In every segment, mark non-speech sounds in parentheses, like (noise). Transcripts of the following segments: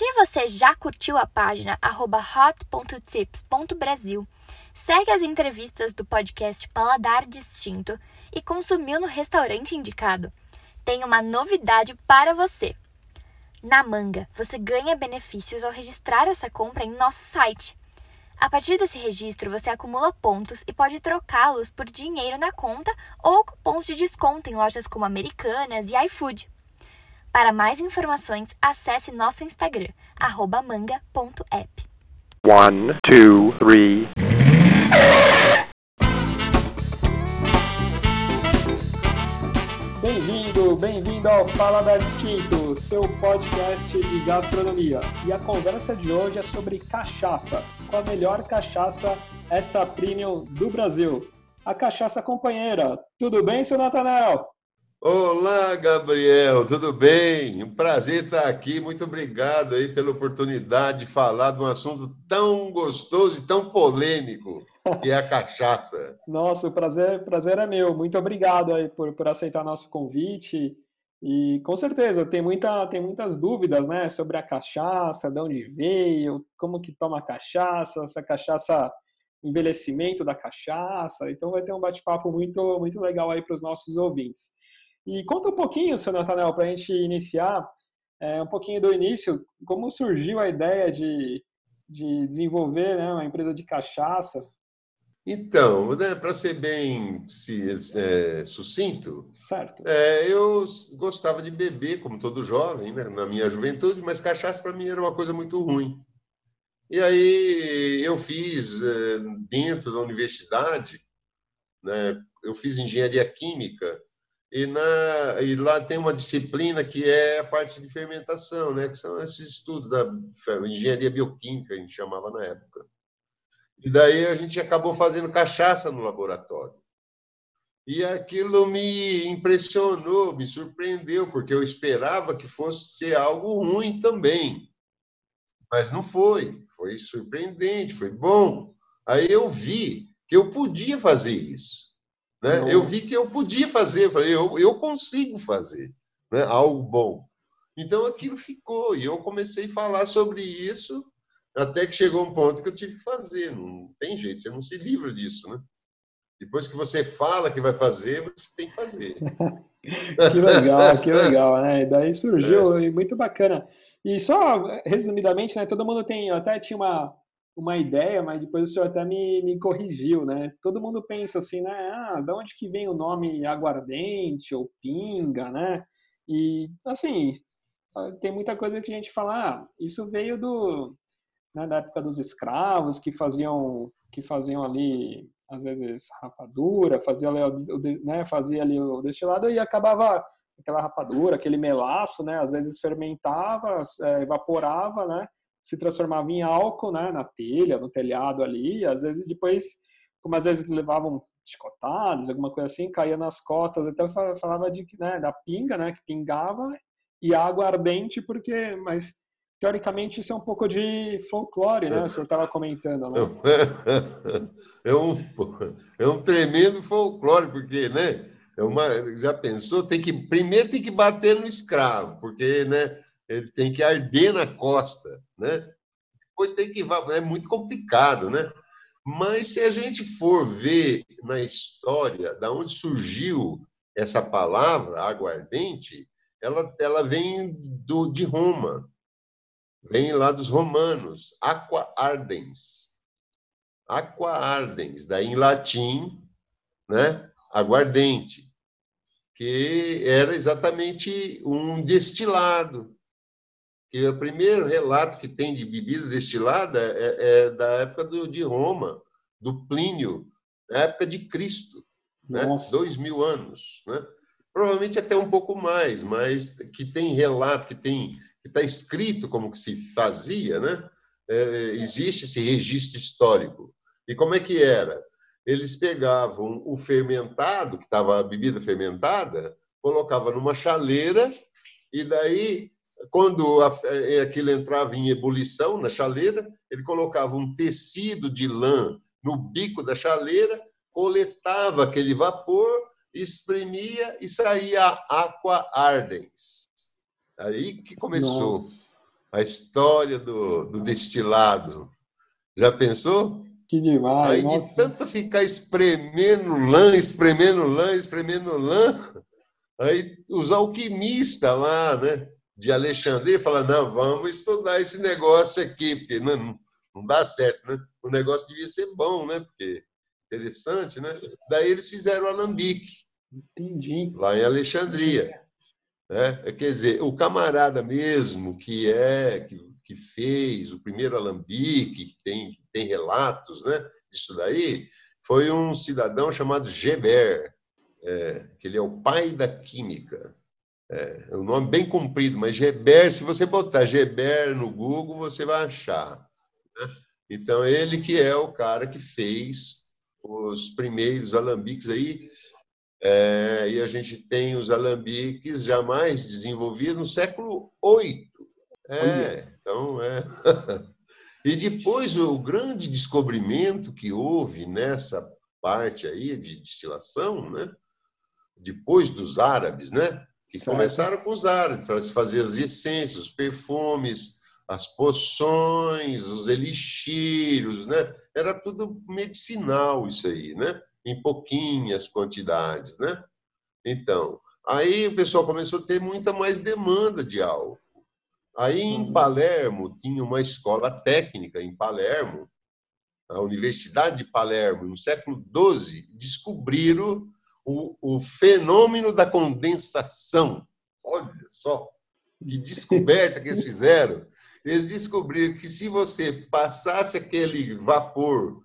Se você já curtiu a página hot.tips.brasil, segue as entrevistas do podcast Paladar Distinto e consumiu no restaurante indicado, tem uma novidade para você. Na Manga, você ganha benefícios ao registrar essa compra em nosso site. A partir desse registro, você acumula pontos e pode trocá-los por dinheiro na conta ou cupons de desconto em lojas como Americanas e iFood. Para mais informações, acesse nosso Instagram, manga.app. One, two, three. Bem-vindo, bem-vindo ao Paladar Distinto, seu podcast de gastronomia. E a conversa de hoje é sobre cachaça, com a melhor cachaça extra premium do Brasil. A cachaça companheira. Tudo bem, seu Natanel? Olá, Gabriel, tudo bem? Um prazer estar aqui. Muito obrigado aí pela oportunidade de falar de um assunto tão gostoso e tão polêmico, que é a cachaça. (laughs) Nossa, o prazer, prazer é meu. Muito obrigado aí por, por aceitar nosso convite. E com certeza tem, muita, tem muitas dúvidas né, sobre a cachaça, de onde veio, como que toma a cachaça, essa cachaça, envelhecimento da cachaça. Então vai ter um bate-papo muito, muito legal aí para os nossos ouvintes. E conta um pouquinho, seu Natanel, para a gente iniciar, é, um pouquinho do início, como surgiu a ideia de, de desenvolver né, uma empresa de cachaça? Então, né, para ser bem se, é, sucinto, certo. É, eu gostava de beber, como todo jovem, né, na minha juventude, mas cachaça para mim era uma coisa muito ruim. E aí eu fiz, é, dentro da universidade, né, eu fiz engenharia química, e, na, e lá tem uma disciplina que é a parte de fermentação, né? que são esses estudos da engenharia bioquímica, a gente chamava na época. E daí a gente acabou fazendo cachaça no laboratório. E aquilo me impressionou, me surpreendeu, porque eu esperava que fosse ser algo ruim também. Mas não foi. Foi surpreendente, foi bom. Aí eu vi que eu podia fazer isso. Né? Eu vi que eu podia fazer, eu falei, eu, eu consigo fazer né? algo bom. Então aquilo ficou, e eu comecei a falar sobre isso, até que chegou um ponto que eu tive que fazer. Não tem jeito, você não se livra disso, né? Depois que você fala que vai fazer, você tem que fazer. (laughs) que legal, que legal, né? E daí surgiu, é. muito bacana. E só resumidamente, né? Todo mundo tem, até tinha uma, uma ideia, mas depois o senhor até me, me corrigiu, né? Todo mundo pensa assim, né? Ah, de onde que vem o nome aguardente ou pinga, né? E, assim, tem muita coisa que a gente fala, ah, isso veio do, né, da época dos escravos que faziam, que faziam ali, às vezes, rapadura, fazia ali, o, né, fazia ali o destilado e acabava aquela rapadura, aquele melaço, né? Às vezes fermentava, é, evaporava, né? Se transformava em álcool, né, na telha, no telhado ali, às vezes depois, como às vezes levavam chicotados, alguma coisa assim, caía nas costas, então falava de né, da pinga, né, que pingava e água ardente, porque, mas teoricamente isso é um pouco de folclore, né? O senhor estava comentando, né? (laughs) É um, é um tremendo folclore, porque, né? É uma, já pensou? Tem que primeiro tem que bater no escravo, porque, né? Ele tem que arder na costa, né? Depois tem que é muito complicado, né? Mas se a gente for ver na história da onde surgiu essa palavra aguardente, ela ela vem do de Roma, vem lá dos romanos, aqua ardens, aqua ardens, daí em latim, né? Aguardente, que era exatamente um destilado que o primeiro relato que tem de bebida destilada é, é da época do, de Roma, do Plínio, na época de Cristo, né? dois mil anos. Né? Provavelmente até um pouco mais, mas que tem relato, que tem que está escrito como que se fazia, né? É, existe esse registro histórico. E como é que era? Eles pegavam o fermentado, que estava a bebida fermentada, colocava numa chaleira e daí quando é, aquilo entrava em ebulição na chaleira, ele colocava um tecido de lã no bico da chaleira, coletava aquele vapor, espremia e saía aqua ardens. Aí que começou. Nossa. A história do, do destilado. Já pensou? Que demais. Aí nossa. de tanto ficar espremendo lã, espremendo lã, espremendo lã, aí os alquimistas lá, né, de Alexandria, falam, não, vamos estudar esse negócio aqui, porque não, não dá certo, né? O negócio devia ser bom, né? Porque interessante, né? Daí eles fizeram o alambique. Entendi. Lá em Alexandria. Né? Quer dizer, o camarada mesmo que é que, que fez o primeiro alambique, que tem, tem relatos né, disso daí, foi um cidadão chamado Geber, é, que ele é o pai da química. É, é um nome bem comprido, mas Geber, se você botar Geber no Google, você vai achar. Né? Então, ele que é o cara que fez os primeiros alambiques aí, é, e a gente tem os alambiques já mais desenvolvidos no século VIII. É, então, é. (laughs) e depois o grande descobrimento que houve nessa parte aí de destilação, né? depois dos árabes, né? Que certo. começaram com os árabes, para se fazer as essências, os perfumes, as poções, os elixírios, né? Era tudo medicinal isso aí, né? Em pouquinhas quantidades, né? Então, aí o pessoal começou a ter muita mais demanda de álcool. Aí em uhum. Palermo tinha uma escola técnica em Palermo, a Universidade de Palermo, no século XII, descobriram o, o fenômeno da condensação. Olha só que descoberta que eles fizeram. Eles descobriram que se você passasse aquele vapor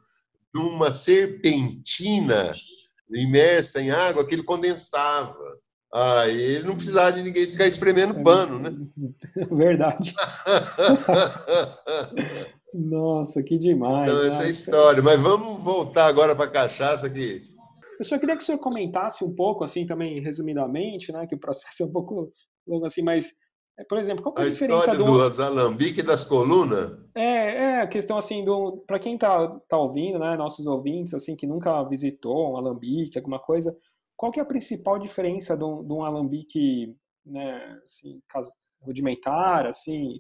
numa serpentina imersa em água, aquilo condensava. Aí ah, ele não precisava de ninguém ficar espremendo pano, né? (laughs) Verdade. (laughs) Nossa, que demais. Então, essa é a história. Mas vamos voltar agora para a cachaça que eu só queria que o senhor comentasse um pouco, assim, também resumidamente, né, que o processo (laughs) é um pouco longo assim, mas, é, por exemplo, qual é a, a diferença do... do alambique das colunas? É, é a questão, assim, do para quem tá, tá ouvindo, né, nossos ouvintes, assim, que nunca visitou um alambique, alguma coisa, qual que é a principal diferença de um, de um alambique, né, assim, rudimentar, assim,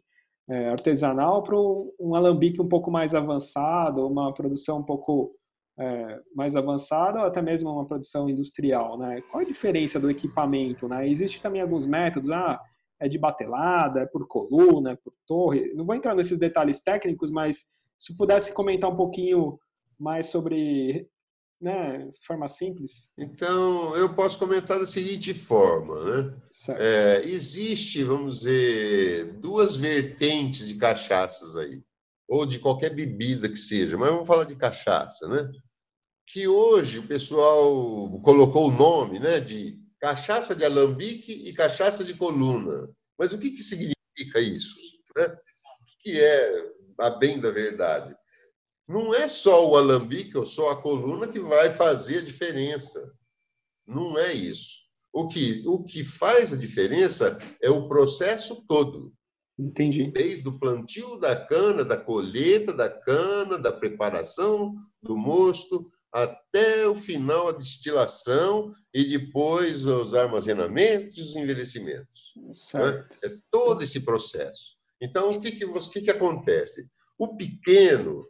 é, artesanal para um alambique um pouco mais avançado, uma produção um pouco é, mais avançada ou até mesmo uma produção industrial, né? Qual a diferença do equipamento, né? Existe também alguns métodos, ah, é de batelada, é por coluna, é por torre. Não vou entrar nesses detalhes técnicos, mas se pudesse comentar um pouquinho mais sobre, né, de forma simples. Então, eu posso comentar da seguinte forma, né? É, existe, vamos dizer, duas vertentes de cachaças aí, ou de qualquer bebida que seja, mas vamos falar de cachaça, né? que hoje o pessoal colocou o nome né, de cachaça de alambique e cachaça de coluna. Mas o que, que significa isso? Né? O que é a bem da verdade? Não é só o alambique ou só a coluna que vai fazer a diferença. Não é isso. O que, o que faz a diferença é o processo todo. Entendi. Desde o plantio da cana, da colheita da cana, da preparação do mosto, até o final a destilação e depois os armazenamentos e os envelhecimentos. Né? É todo esse processo. Então, o que, que, o que, que acontece? O pequeno,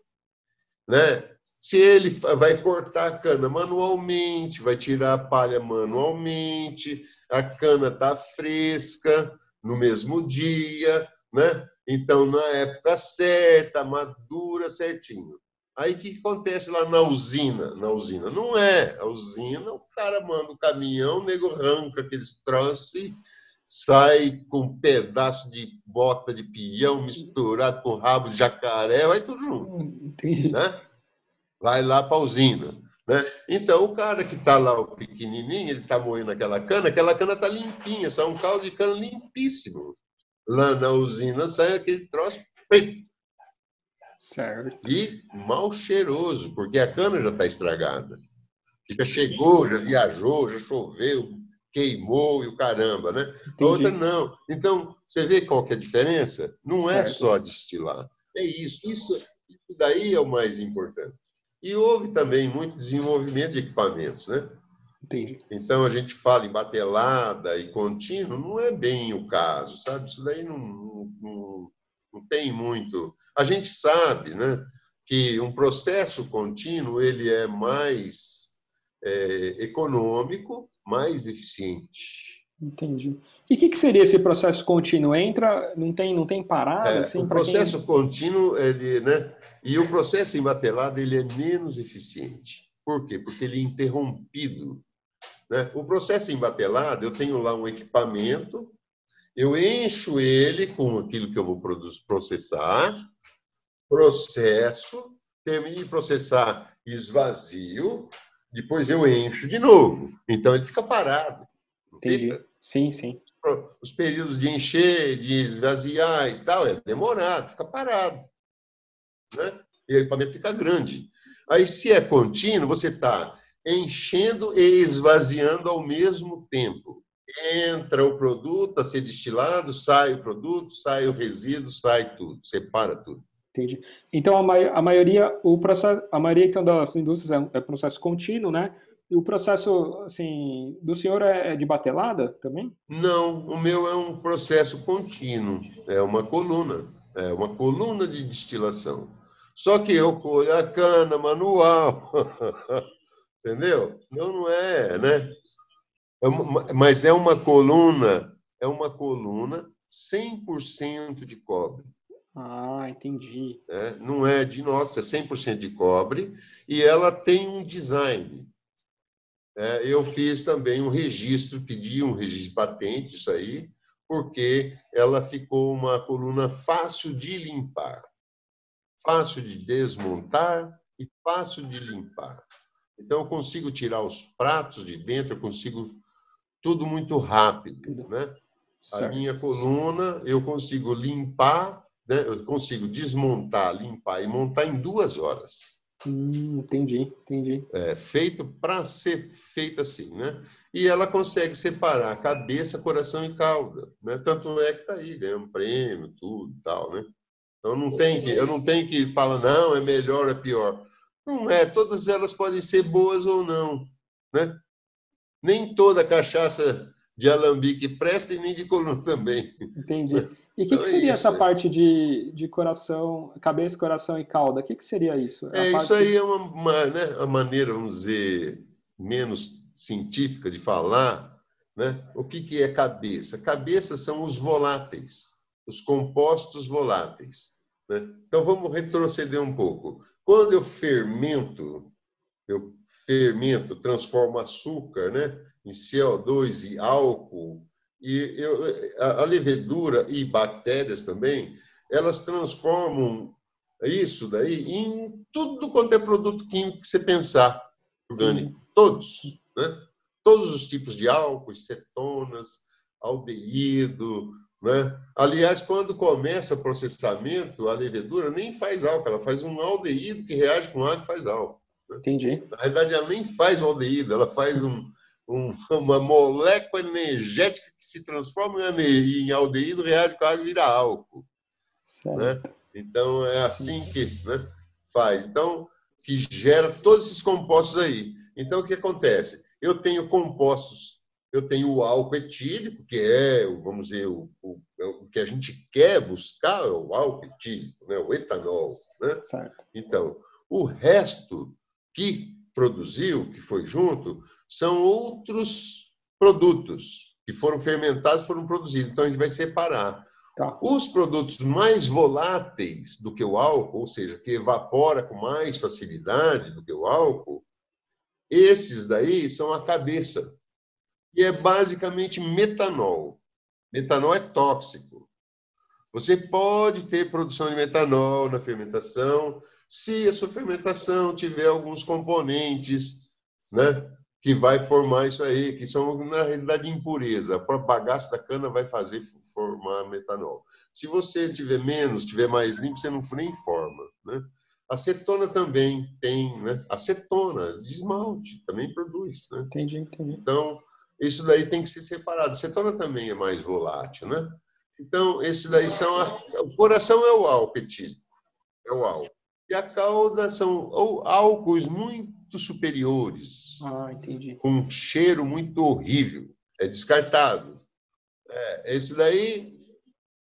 né, se ele vai cortar a cana manualmente, vai tirar a palha manualmente, a cana está fresca no mesmo dia, né? então na época certa, madura certinho. Aí o que acontece lá na usina? Na usina não é. A usina, o cara manda o caminhão, o nego arranca aqueles troços sai com um pedaço de bota de peão misturado com rabo de jacaré, vai tudo junto. Entendi. Né? Vai lá para a usina. Né? Então, o cara que está lá, o pequenininho, ele está moendo aquela cana, aquela cana está limpinha, sai um caldo de cana limpíssimo. Lá na usina sai aquele troço preto Certo. E mal cheiroso, porque a cana já está estragada. Já chegou, já viajou, já choveu, queimou e o caramba, né? Entendi. A outra não. Então, você vê qual que é a diferença? Não é certo. é só destilar. É isso. isso. Isso daí é o mais importante. E houve também muito desenvolvimento de equipamentos, né? Entendi. Então, a gente fala em batelada e contínuo, não é bem o caso, sabe? Isso daí não, não, tem muito. A gente sabe, né, que um processo contínuo ele é mais é, econômico, mais eficiente. Entendi. E o que, que, seria esse processo contínuo? Entra, não tem, não tem parada? É, assim, o processo quem... contínuo, ele, né? E o processo embatelado ele é menos eficiente. Por quê? Porque ele é interrompido. Né? O processo embatelado, eu tenho lá um equipamento, eu encho ele com aquilo que eu vou processar, processo, termino de processar, esvazio, depois eu encho de novo. Então ele fica parado. Entendi. Fica? Sim, sim. Os períodos de encher, de esvaziar e tal, é demorado, fica parado. Né? E o equipamento fica grande. Aí, se é contínuo, você está enchendo e esvaziando ao mesmo tempo. Entra o produto a ser destilado, sai o produto, sai o resíduo, sai tudo, separa tudo. Entendi. Então, a, ma a maioria, o processo, a maioria então, das indústrias é, é processo contínuo, né? E o processo, assim, do senhor é, é de batelada também? Não, o meu é um processo contínuo, é uma coluna, é uma coluna de destilação. Só que eu colho a cana manual, (laughs) entendeu? Não, não é, né? É uma, mas é uma coluna, é uma coluna 100% de cobre. Ah, entendi. É, não é de nossa, é 100% de cobre e ela tem um design. É, eu fiz também um registro, pedi um registro de patente, isso aí, porque ela ficou uma coluna fácil de limpar, fácil de desmontar e fácil de limpar. Então, eu consigo tirar os pratos de dentro, eu consigo tudo muito rápido, né? A minha coluna, eu consigo limpar né? eu consigo desmontar, limpar e montar em duas horas. Hum, entendi, entendi. É, feito para ser feito assim, né? E ela consegue separar cabeça, coração e cauda, né? Tanto é que está aí, ganha um prêmio, tudo tal, né? Então não tem que, eu não tenho que falar, não, é melhor, é pior. Não é, todas elas podem ser boas ou não, né? Nem toda cachaça de alambique presta e nem de coluna também. Entendi. E o que, então, que, seria é essa parte de, de coração, cabeça, coração e cauda? O que, que seria isso? É, parte... Isso aí é uma, uma, né, a maneira, vamos dizer, menos científica de falar. Né? O que, que é cabeça? Cabeça são os voláteis, os compostos voláteis. Né? Então vamos retroceder um pouco. Quando eu fermento, eu fermento, transformo açúcar né, em CO2 e álcool e eu, a, a levedura e bactérias também, elas transformam isso daí em tudo quanto é produto químico que você pensar orgânico. Todos. Né? Todos os tipos de álcool, cetonas, aldeído. Né? Aliás, quando começa o processamento, a levedura nem faz álcool, ela faz um aldeído que reage com água e faz álcool. Né? Entendi. Na verdade, ela nem faz o aldeído, ela faz um, um, uma molécula energética que se transforma em aldeído, reage com água e vira álcool. Né? Então, é assim Sim. que né, faz. Então, que gera todos esses compostos aí. Então, o que acontece? Eu tenho compostos, eu tenho o álcool etílico, que é, vamos dizer, o, o, é o que a gente quer buscar, é o álcool etílico, né? o etanol. Né? Certo. Então, o resto que produziu, que foi junto, são outros produtos que foram fermentados, foram produzidos. Então a gente vai separar. Tá. Os produtos mais voláteis do que o álcool, ou seja, que evapora com mais facilidade do que o álcool, esses daí são a cabeça. E é basicamente metanol. Metanol é tóxico. Você pode ter produção de metanol na fermentação, se a sua fermentação tiver alguns componentes, né, que vai formar isso aí, que são, na realidade, impureza. A própria bagaço da cana vai fazer formar metanol. Se você tiver menos, tiver mais limpo, você não nem forma. Né? Acetona também tem, né? Acetona, de esmalte, também produz. Né? Entendi, entendi. Então, isso daí tem que ser separado. Acetona também é mais volátil, né? Então, esses daí são... A... O coração é o álcool etílico, é o álcool. E a cauda são álcools muito superiores. Ah, entendi. Com um cheiro muito horrível. É descartado. É, esse daí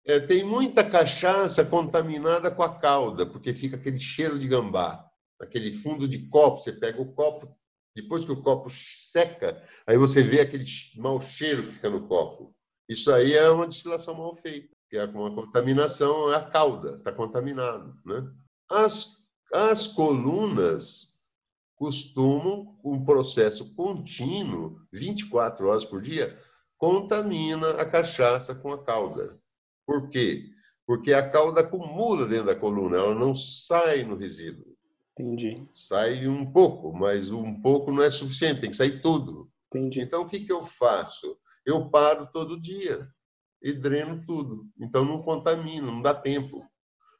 É, tem muita cachaça contaminada com a calda, porque fica aquele cheiro de gambá. Aquele fundo de copo, você pega o copo, depois que o copo seca, aí você vê aquele mau cheiro que fica no copo. Isso aí é uma destilação mal feita, que é uma contaminação, é a calda, está contaminado. Né? As, as colunas costumam, um processo contínuo, 24 horas por dia, contamina a cachaça com a calda. Por quê? Porque a calda acumula dentro da coluna, ela não sai no resíduo. Entendi. Sai um pouco, mas um pouco não é suficiente, tem que sair tudo. Entendi. Então, o que, que eu faço? Eu paro todo dia e dreno tudo. Então, não contamino, não dá tempo.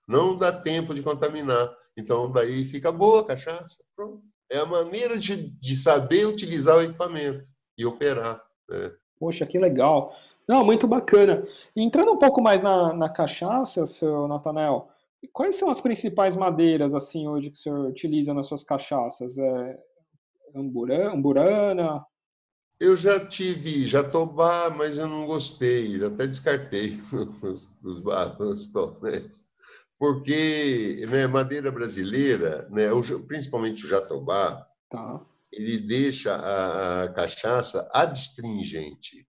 Não dá tempo de contaminar. Então, daí fica boa a cachaça. Pronto. É a maneira de, de saber utilizar o equipamento e operar. Né? Poxa, que legal. Não, muito bacana. E entrando um pouco mais na, na cachaça, seu Natanel, quais são as principais madeiras assim hoje que o senhor utiliza nas suas cachaças? É amburana? Eu já tive jatobá, mas eu não gostei, já até descartei (laughs) os, os barros tonéis. Porque né, madeira brasileira, né, principalmente o jatobá, tá. ele deixa a, a cachaça adstringente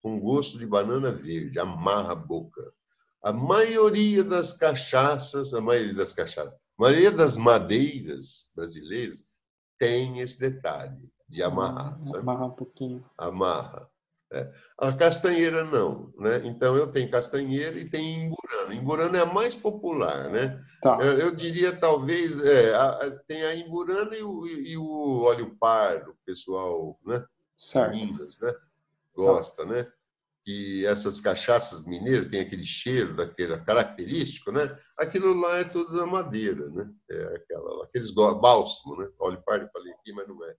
com gosto de banana verde, amarra a boca. A maioria das cachaças, a maioria das cachaças, a maioria das madeiras brasileiras tem esse detalhe de amarrar. Ah, amarrar um pouquinho. Amarra. É. A castanheira não, né? Então eu tenho castanheira e tenho imburana. Imburana é a mais popular, né? Tá. Eu, eu, diria talvez é, a, tem a imburana e o, e o óleo pardo, pessoal, né? Certo. Minas, né? Gosta, tá. né? Que essas cachaças mineiras têm aquele cheiro, daquele característico, né? Aquilo lá é tudo da madeira, né? É aquela, aqueles bálsamo, né? Óleo pardo, falei aqui, mas não é.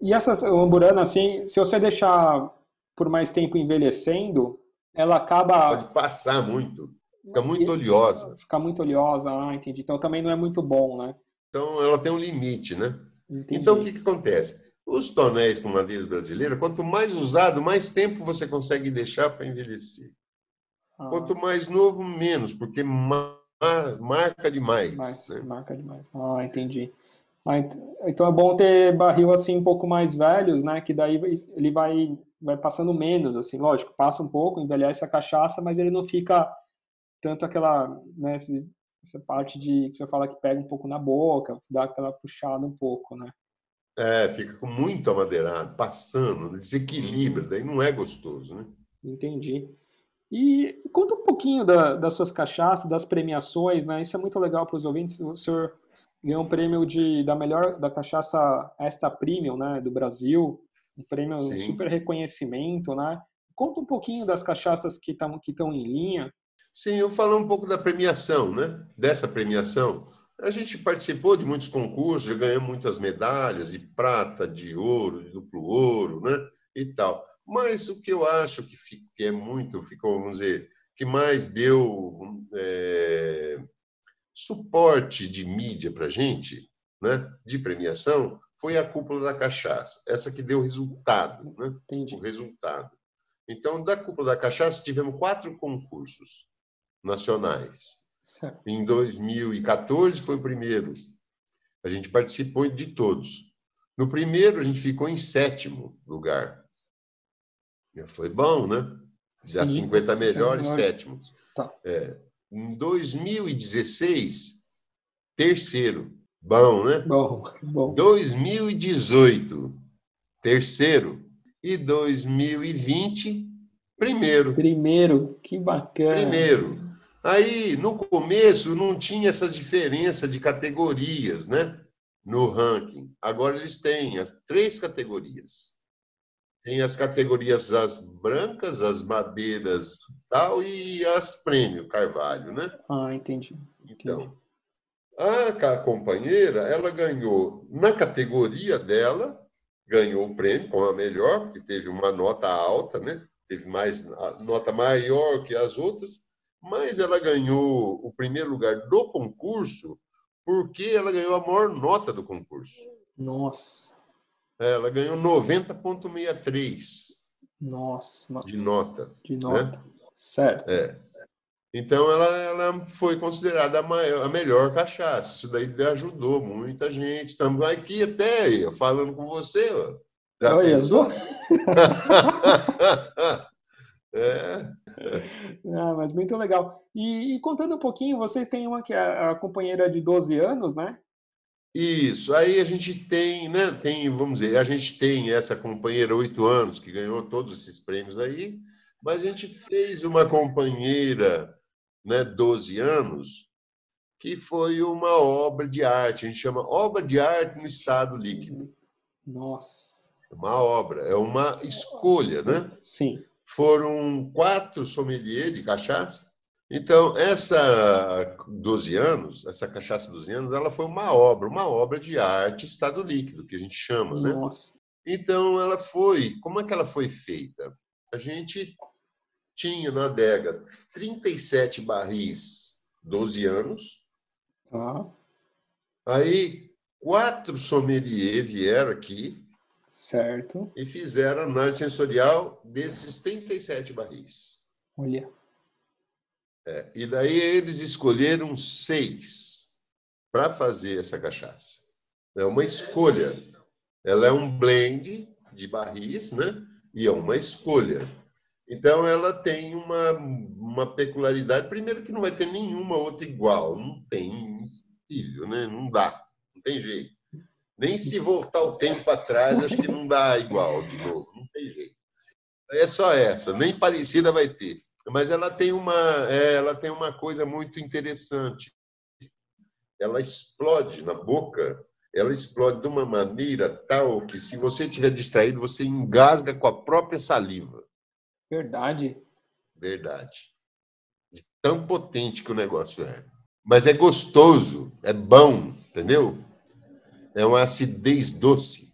E essas amburana, assim, se você deixar por mais tempo envelhecendo, ela acaba. Pode passar muito. Fica muito oleosa. Fica muito oleosa, ah, entendi. Então também não é muito bom, né? Então ela tem um limite, né? Entendi. Então o que, que acontece? Os tonéis com madeira brasileira, quanto mais usado, mais tempo você consegue deixar para envelhecer. Ah, quanto mais novo, menos, porque marca demais. Mais, né? Marca demais. Ah, entendi. Ah, então é bom ter barril assim um pouco mais velhos, né? Que daí ele vai, vai passando menos, assim, lógico, passa um pouco, envelhece a cachaça, mas ele não fica tanto aquela, né? Essa parte de que você fala que pega um pouco na boca, dá aquela puxada um pouco, né? É, fica muito amadeirado, passando, desequilibra, daí não é gostoso, né? Entendi. E, e conta um pouquinho da, das suas cachaças, das premiações, né? Isso é muito legal para os ouvintes. O senhor ganhou um prêmio de, da melhor da cachaça Esta Premium, né, do Brasil, um prêmio Sim. super reconhecimento, né? Conta um pouquinho das cachaças que estão que estão em linha. Sim, eu falo um pouco da premiação, né? Dessa premiação. A gente participou de muitos concursos, já ganhamos muitas medalhas de prata, de ouro, de duplo ouro, né? E tal. Mas o que eu acho que, fica, que é muito, ficou, vamos dizer, que mais deu é, suporte de mídia para a gente, né, de premiação, foi a cúpula da cachaça, essa que deu resultado, né? Entendi. o resultado. Então, da cúpula da cachaça, tivemos quatro concursos nacionais. Certo. Em 2014 foi o primeiro. A gente participou de todos. No primeiro, a gente ficou em sétimo lugar. Foi bom, né? Das 50 melhores, sétimo. Tá. É. Em 2016, terceiro. Bom, né? Bom, bom. 2018, terceiro. E 2020, primeiro. Primeiro, que bacana. Primeiro. Aí, no começo, não tinha essa diferença de categorias, né? No ranking. Agora eles têm as três categorias. Tem as categorias as brancas, as madeiras tal e as prêmio Carvalho, né? Ah, entendi. entendi. Então, a companheira, ela ganhou na categoria dela, ganhou o prêmio com a melhor, porque teve uma nota alta, né? Teve mais nota maior que as outras, mas ela ganhou o primeiro lugar do concurso porque ela ganhou a maior nota do concurso. Nossa. Ela ganhou 90,63. Nossa. De nota. De nota. Né? Certo. É. Então, ela, ela foi considerada a, maior, a melhor cachaça. Isso daí ajudou muita gente. Estamos aqui até falando com você. Ó. Já Olha, pensou? (laughs) é. (laughs) Ah, mas muito legal. E, e, contando um pouquinho, vocês têm uma que é a companheira de 12 anos, né? Isso, aí a gente tem, né? Tem, vamos dizer, a gente tem essa companheira oito anos que ganhou todos esses prêmios aí, mas a gente fez uma companheira, né, 12 anos, que foi uma obra de arte, a gente chama obra de arte no estado líquido. Nossa. Uma obra, é uma escolha, né? Sim. Foram quatro sommeliers de cachaça então, essa 12 anos, essa cachaça 12 anos, ela foi uma obra, uma obra de arte estado líquido, que a gente chama, né? Nossa. Então, ela foi, como é que ela foi feita? A gente tinha na adega 37 barris 12 anos. Ah. Aí, quatro sommeliers vieram aqui. Certo. E fizeram análise sensorial desses 37 barris. Olha. É, e daí eles escolheram seis para fazer essa cachaça. É uma escolha. Ela é um blend de barris, né? E é uma escolha. Então, ela tem uma, uma peculiaridade. Primeiro, que não vai ter nenhuma outra igual. Não tem, impossível, né? Não dá. Não tem jeito. Nem se voltar o tempo atrás, acho que não dá igual de novo. Não tem jeito. É só essa. Nem parecida vai ter mas ela tem uma, é, ela tem uma coisa muito interessante. Ela explode na boca, ela explode de uma maneira tal que, se você estiver distraído, você engasga com a própria saliva. Verdade. Verdade. De tão potente que o negócio é. Mas é gostoso, é bom, entendeu? É uma acidez doce.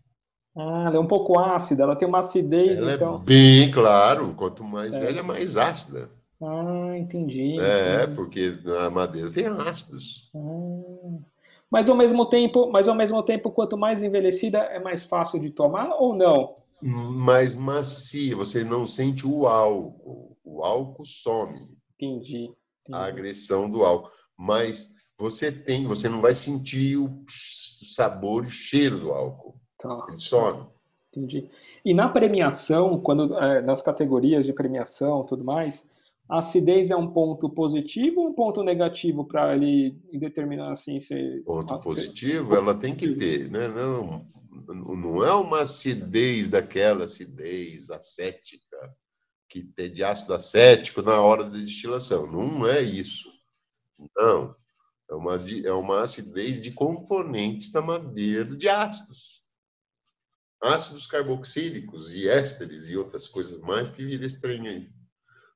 Ah, ela é um pouco ácida, ela tem uma acidez, ela é então. É bem claro, quanto mais certo. velha, mais ácida. Ah, entendi. É, entendi. porque a madeira tem ácidos. Ah. Mas ao mesmo tempo, mas ao mesmo tempo, quanto mais envelhecida, é mais fácil de tomar ou não? Mais macia, você não sente o álcool. O álcool some. Entendi. entendi. A agressão do álcool. Mas você tem, você não vai sentir o sabor e cheiro do álcool. Tá. Ele some. Entendi. E na premiação, quando é, nas categorias de premiação, tudo mais, a acidez é um ponto positivo ou um ponto negativo para ele determinar assim se ponto positivo ela tem que ter né não não é uma acidez daquela acidez acética que tem de ácido acético na hora da destilação não é isso não é uma é uma acidez de componentes da madeira de ácidos ácidos carboxílicos e ésteres e outras coisas mais que vira estranho aí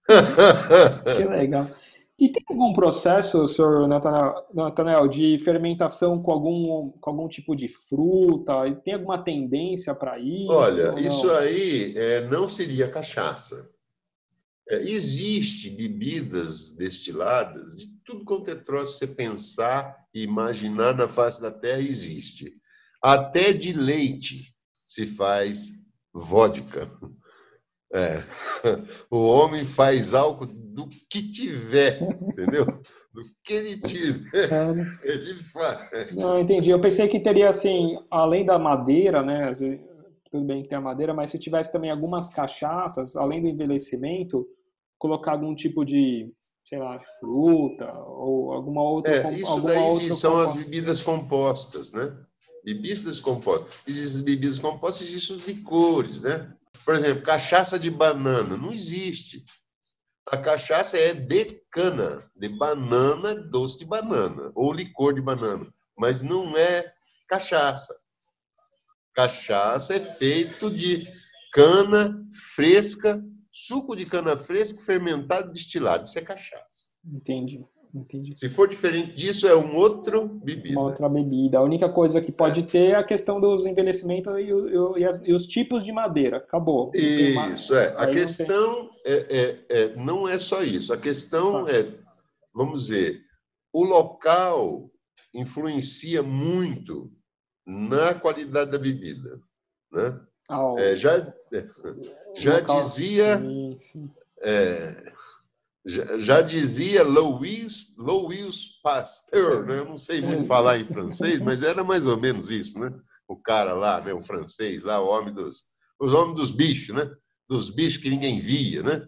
(laughs) que legal. E tem algum processo, senhor Nathanael, de fermentação com algum, com algum tipo de fruta? Tem alguma tendência para isso? Olha, isso aí é, não seria cachaça. É, existe bebidas destiladas de tudo quanto é troço você pensar e imaginar na face da terra existe. Até de leite se faz vodka. É. (laughs) O homem faz álcool do que tiver, entendeu? Do que ele tiver, é. ele faz. Não, entendi. Eu pensei que teria, assim, além da madeira, né? Tudo bem que tem a madeira, mas se tivesse também algumas cachaças, além do envelhecimento, colocar algum tipo de, sei lá, fruta ou alguma outra. É, isso alguma daí outra são as bebidas compostas, né? Bebidas compostas. Existem bebidas compostas, existem os licores, né? Por exemplo, cachaça de banana. Não existe. A cachaça é de cana, de banana, doce de banana, ou licor de banana. Mas não é cachaça. Cachaça é feito de cana fresca, suco de cana fresca fermentado destilado. Isso é cachaça. Entendi. Entendi. Se for diferente disso, é um outro bebida. Uma outra bebida. A única coisa que pode é. ter é a questão dos envelhecimentos e, e, e, as, e, os tipos de madeira. Acabou. Isso, é. A questão não, é, é, é, não é só isso. A questão tá. é, vamos dizer, o local influencia muito na qualidade da bebida. Né? É, já é, já local, dizia. Sim, sim. É, Já, já dizia Louis, Louis Pasteur, né? eu não sei muito falar em francês, mas era mais ou menos isso, né? O cara lá, né? o francês lá, o homem dos, os homens dos bichos, né? Dos bichos que ninguém via, né?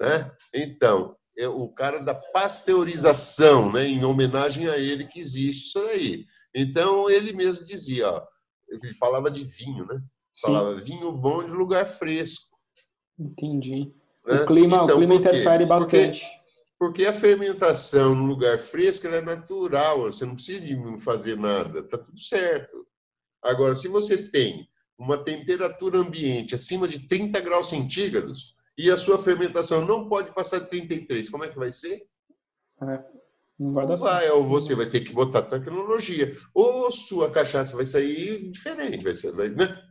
né? Então, é o cara da pasteurização, né? Em homenagem a ele que existe isso aí. Então, ele mesmo dizia, ó, ele falava de vinho, né? Falava Sim. vinho bom de lugar fresco. Entendi. Né? O clima, então, o clima interfere bastante. Porque, porque, a fermentação no lugar fresco é natural, você não precisa de fazer nada, tá tudo certo. Agora, se você tem uma temperatura ambiente acima de 30 graus centígrados e a sua fermentação não pode passar de 33, como é que vai ser? É, não vai dar vai, certo. Ou você vai ter que botar tecnologia. Ou sua cachaça vai sair diferente, vai ser, vai, né?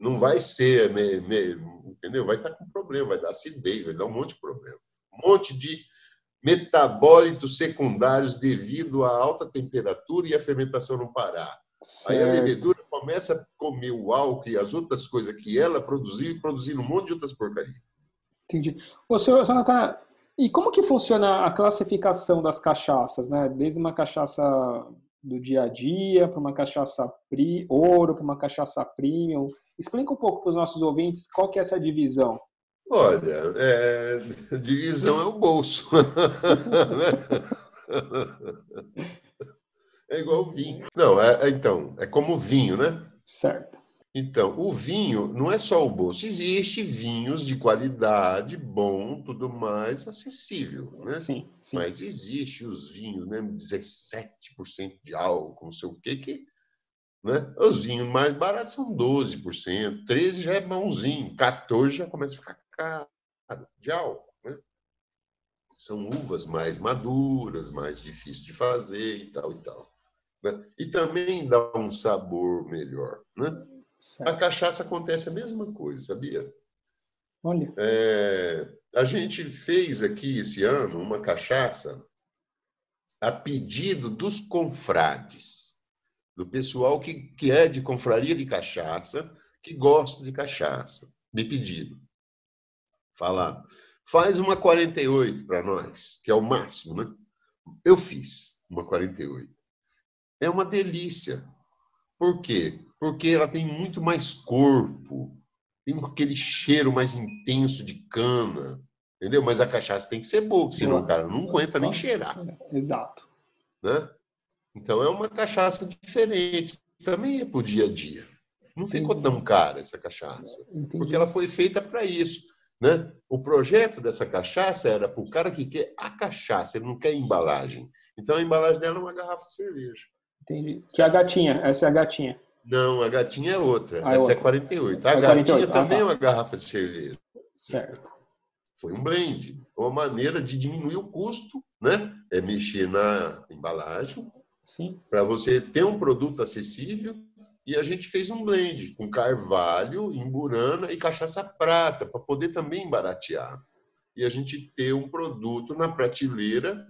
Não vai ser, me, me, entendeu? Vai estar com problema, vai dar acidez, vai dar um monte de problema. Um monte de metabólitos secundários devido à alta temperatura e a fermentação não parar. Certo. Aí a levedura começa a comer o álcool e as outras coisas que ela produziu e produzindo um monte de outras porcarias. Entendi. Ô, senhor, Natana, e como que funciona a classificação das cachaças, né? Desde uma cachaça do dia a dia para uma cachaça pri, ouro, para uma cachaça premium. Explica um pouco para os nossos ouvintes qual que é essa divisão. Olha, é, (laughs) divisão é o bolso. (laughs) É igual vinho. Não, é, é, então, é como vinho, né? Certo. Então, o vinho não é só o bolso. Existe vinhos de qualidade, bom, tudo mais, acessível, né? Sim, sim. Mas existe os vinhos, né? 17% de álcool, não sei o quê, que... Né? Os vinhos mais baratos são 12%, 13% já é bonzinho, 14% já começa a ficar caro de álcool. Né? São uvas mais maduras, mais difíceis de fazer e tal e tal. Né? E também dá um sabor melhor. Né? A cachaça acontece a mesma coisa, sabia? Olha. É, a gente fez aqui esse ano uma cachaça a pedido dos confrades, do pessoal que, que é de confraria de cachaça, que gosta de cachaça. Me pediram. Falaram, faz uma 48 para nós, que é o máximo, né? Eu fiz uma 48 é uma delícia. Por quê? Porque ela tem muito mais corpo, tem aquele cheiro mais intenso de cana, entendeu? Mas a cachaça tem que ser boa, senão o cara não aguenta nem cheirar. Exato. Né? Então é uma cachaça diferente, também é para o dia a dia. Não Entendi. ficou tão cara essa cachaça, Entendi. porque ela foi feita para isso. Né? O projeto dessa cachaça era para o cara que quer a cachaça, ele não quer embalagem. Então a embalagem dela é uma garrafa de cerveja. Entendi. Que é a gatinha, essa é a gatinha. Não, a gatinha é outra. Ah, é essa outra. é 48. A é gatinha 48. também ah, tá. é uma garrafa de cerveja. Certo. Foi um blend. Uma maneira de diminuir o custo, né? É mexer na embalagem. Para você ter um produto acessível. E a gente fez um blend com carvalho, imburana e cachaça prata, para poder também baratear. E a gente ter um produto na prateleira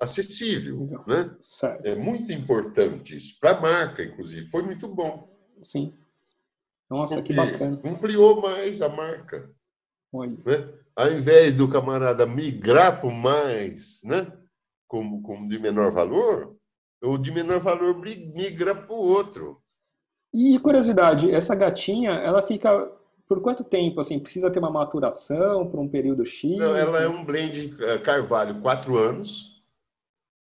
acessível, né? Certo. É muito importante isso para a marca, inclusive. Foi muito bom. Sim. Nossa, que bacana. Ampliou mais a marca. Olha. Né? Ao invés do camarada migrar para mais, né? Como, como de menor valor, o de menor valor migra para o outro. E curiosidade, essa gatinha, ela fica por quanto tempo? Assim, precisa ter uma maturação por um período X? Não, ela é um blend eh, carvalho, quatro anos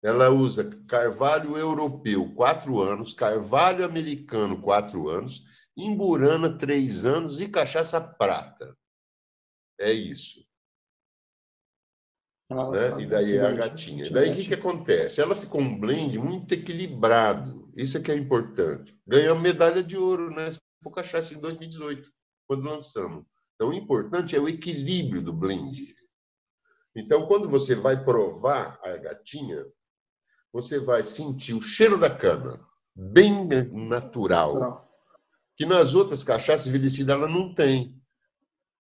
ela usa carvalho europeu, quatro anos, carvalho americano, quatro anos, imburana, três anos e cachaça prata. É isso. Ah, né? Tá. E daí é a gatinha. Daí o que, que acontece? Ela ficou um blend muito equilibrado. Isso é que é importante. Ganhou medalha de ouro, né? Foi cachaça em 2018, quando lançamos. Então, o importante é o equilíbrio do blend. Então, quando você vai provar a gatinha, você vai sentir o cheiro da cana, bem natural. Que nas outras cachaças envelhecidas ela não tem.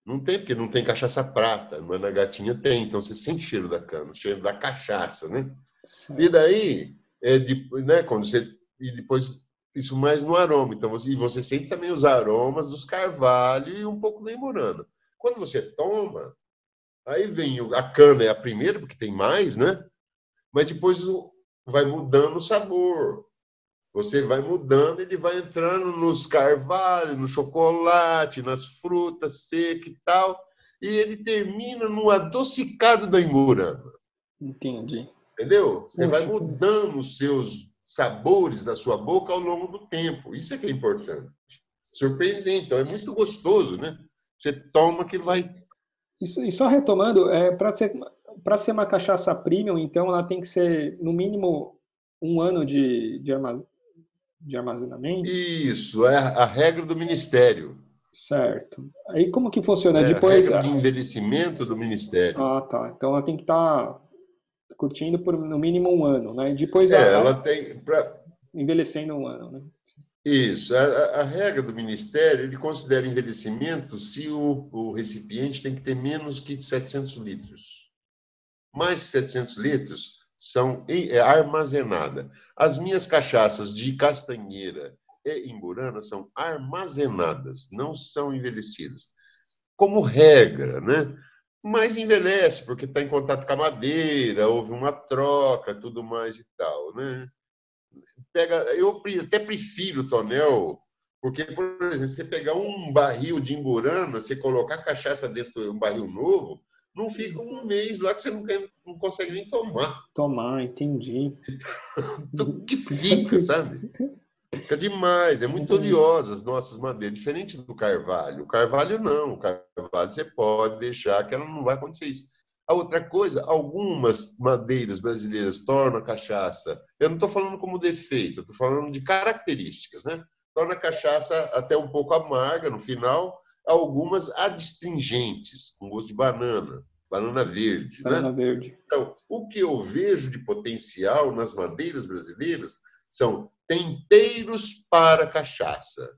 Não tem, porque não tem cachaça prata, mas na gatinha tem. Então você sente o cheiro da cana, o cheiro da cachaça, né? Certo. E daí, é de, né, quando você. E depois, isso mais no aroma. Então você, e você sente também os aromas dos carvalho e um pouco da imorana. Quando você toma, Aí vem a cana é a primeira, porque tem mais, né? Mas depois vai mudando o sabor. Você vai mudando, ele vai entrando nos carvalhos, no chocolate, nas frutas secas e tal, e ele termina no adocicado da imurana. Entendi. Entendeu? Você vai mudando os seus sabores da sua boca ao longo do tempo. Isso é que é importante. Surpreendente. Então, é muito gostoso, né? Você toma que vai. Isso, e só retomando, é, para ser, ser uma cachaça premium, então ela tem que ser, no mínimo, um ano de, de, de armazenamento? Isso, é a regra do Ministério. Certo. Aí como que funciona? É, Depois a regra de envelhecimento do Ministério. Ah, tá. Então ela tem que estar tá curtindo por no mínimo um ano, né? Depois é, ela, ela tem pra... envelhecendo um ano, né? Isso. A, a, regra do Ministério ele considera envelhecimento se o, o recipiente tem que ter menos que 700 litros. Mais de 700 litros são é, armazenadas. As minhas cachaças de castanheira e imburana são armazenadas, não são envelhecidas. Como regra, né? Mas envelhece, porque está em contato com a madeira, houve uma troca, tudo mais e tal, né? Pega, eu até prefiro o tonel, porque, por exemplo, você pegar um barril de imburana, você colocar cachaça dentro de um barril novo, não fica um mês lá que você não, quer, não consegue nem tomar. Tomar, entendi. Tudo que fica, sabe? Fica demais, é muito oleosa as nossas madeiras, diferente do carvalho. O carvalho não, o carvalho você pode deixar que ela não vai acontecer isso. A outra coisa, algumas madeiras brasileiras tornam a cachaça. Eu não estou falando como defeito, estou falando de características, né? Torna a cachaça até um pouco amarga no final, algumas adstringentes, com gosto de banana, banana verde. Né? Banana né? verde. Então, o que eu vejo de potencial nas madeiras brasileiras são temperos para cachaça.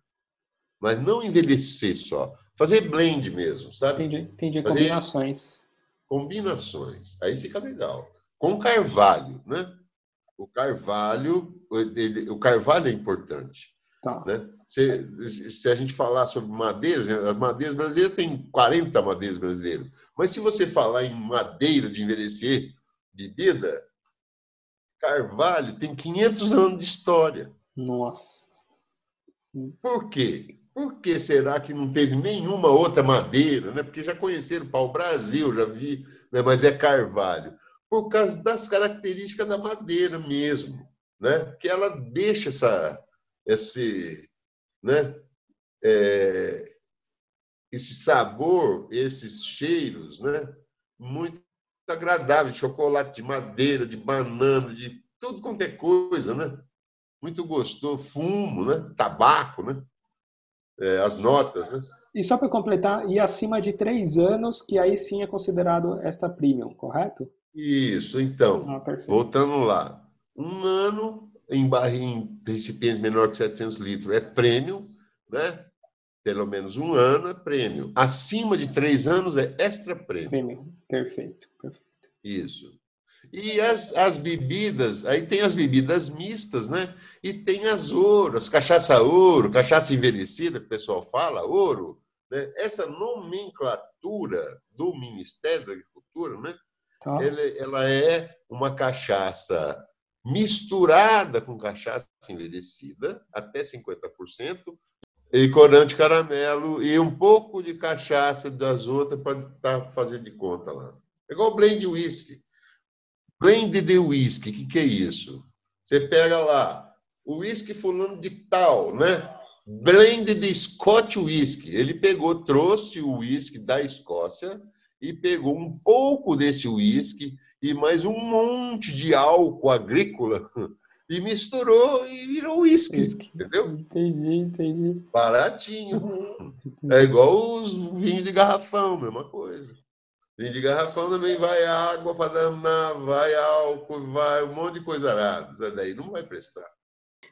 Mas não envelhecer só. Fazer blend mesmo, sabe? Entendi, entendi. Fazer combinações. Combinações. Aí fica legal. Com carvalho, né? O carvalho, ele, o carvalho é importante. Tá. Né? Se, se, a gente falar sobre madeiras, as madeiras brasileiras tem 40 madeiras brasileiras. Mas se você falar em madeira de envelhecer bebida, Carvalho tem 500 anos de história. Nossa. Por quê? Por que será que não teve nenhuma outra madeira? Né? Porque já conheceram pau-brasil, já vi, né? mas é carvalho. Por causa das características da madeira mesmo, né? que ela deixa essa, esse, né? É, esse sabor, esses cheiros, né? muito agradável, de chocolate, de madeira, de banana, de tudo quanto é coisa, né? Muito gostoso, fumo, né? Tabaco, né? É, as notas, né? E só para completar, e acima de três anos, que aí sim é considerado esta premium, correto? Isso, então, ah, voltando lá. Um ano em em recipiente menor que 700 litros é premium, né? Pelo menos um ano é prêmio. Acima de três anos é extra prêmio. Prêmio, perfeito, perfeito. Isso. E as, as bebidas, aí tem as bebidas mistas, né? E tem as ouro, as cachaça ouro, cachaça envelhecida, que o pessoal fala, ouro. Né? Essa nomenclatura do Ministério da Agricultura, né? Tá. Ela, ela é uma cachaça misturada com cachaça envelhecida, até 50%, e corante caramelo, e um pouco de cachaça das outras para tá fazendo de conta lá. É igual blend whisky. Blend de whisky, o que, que é isso? Você pega lá, o whisky fulano de tal, né? Blend de Scotch whisky. Ele pegou, trouxe o whisky da Escócia e pegou um pouco desse whisky e mais um monte de álcool agrícola (laughs) e misturou e virou uísque, entendeu? Entendi, entendi. Baratinho. (laughs) É igual os vinhos de garrafão, mesma coisa. Vinho de garrafão também vai água para danar, vai álcool, vai um monte de coisa arada. Isso daí não vai prestar.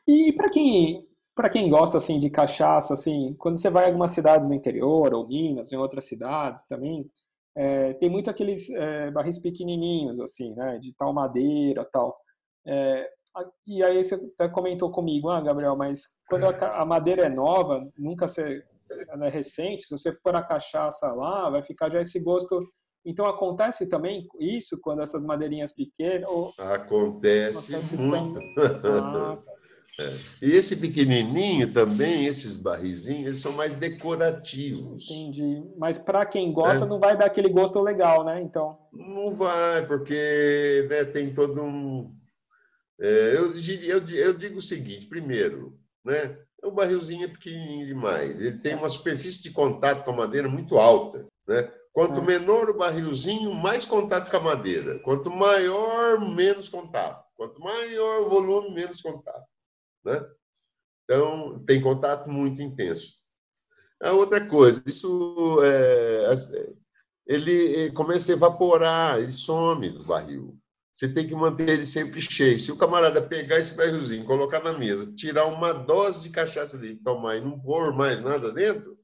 E para quem para quem gosta assim de cachaça, assim, quando você vai em algumas cidades do interior ou Minas, em outras cidades também, é, tem muito aqueles é, barris pequenininhos assim, né, de tal madeira, tal. É, e aí você até comentou comigo, ah, Gabriel, mas quando a, a madeira é nova, nunca ela é recente, se você pôr a cachaça lá, vai ficar já esse gosto Então acontece também isso quando essas madeirinhas pequenas. Ou... Acontece, acontece, muito. Ah, tá. É. E esse pequenininho também, esses barrizinhos, eles são mais decorativos. Entendi. Mas para quem gosta, é. não vai dar aquele gosto legal, né? Então. Não vai, porque né, tem todo um. É, eu, eu, eu digo o seguinte: primeiro, né, o barrilzinho é pequenininho demais. Ele tem uma superfície de contato com a madeira muito alta. Né? Quanto é. menor o barrilzinho, mais contato com a madeira. Quanto maior, menos contato. Quanto maior o volume, menos contato. Né? Então, tem contato muito intenso. A outra coisa, isso é, ele começa a evaporar, ele some do barril. Você tem que manter ele sempre cheio. Se o camarada pegar esse barrilzinho, colocar na mesa, tirar uma dose de cachaça dele, tomar e não pôr mais nada dentro,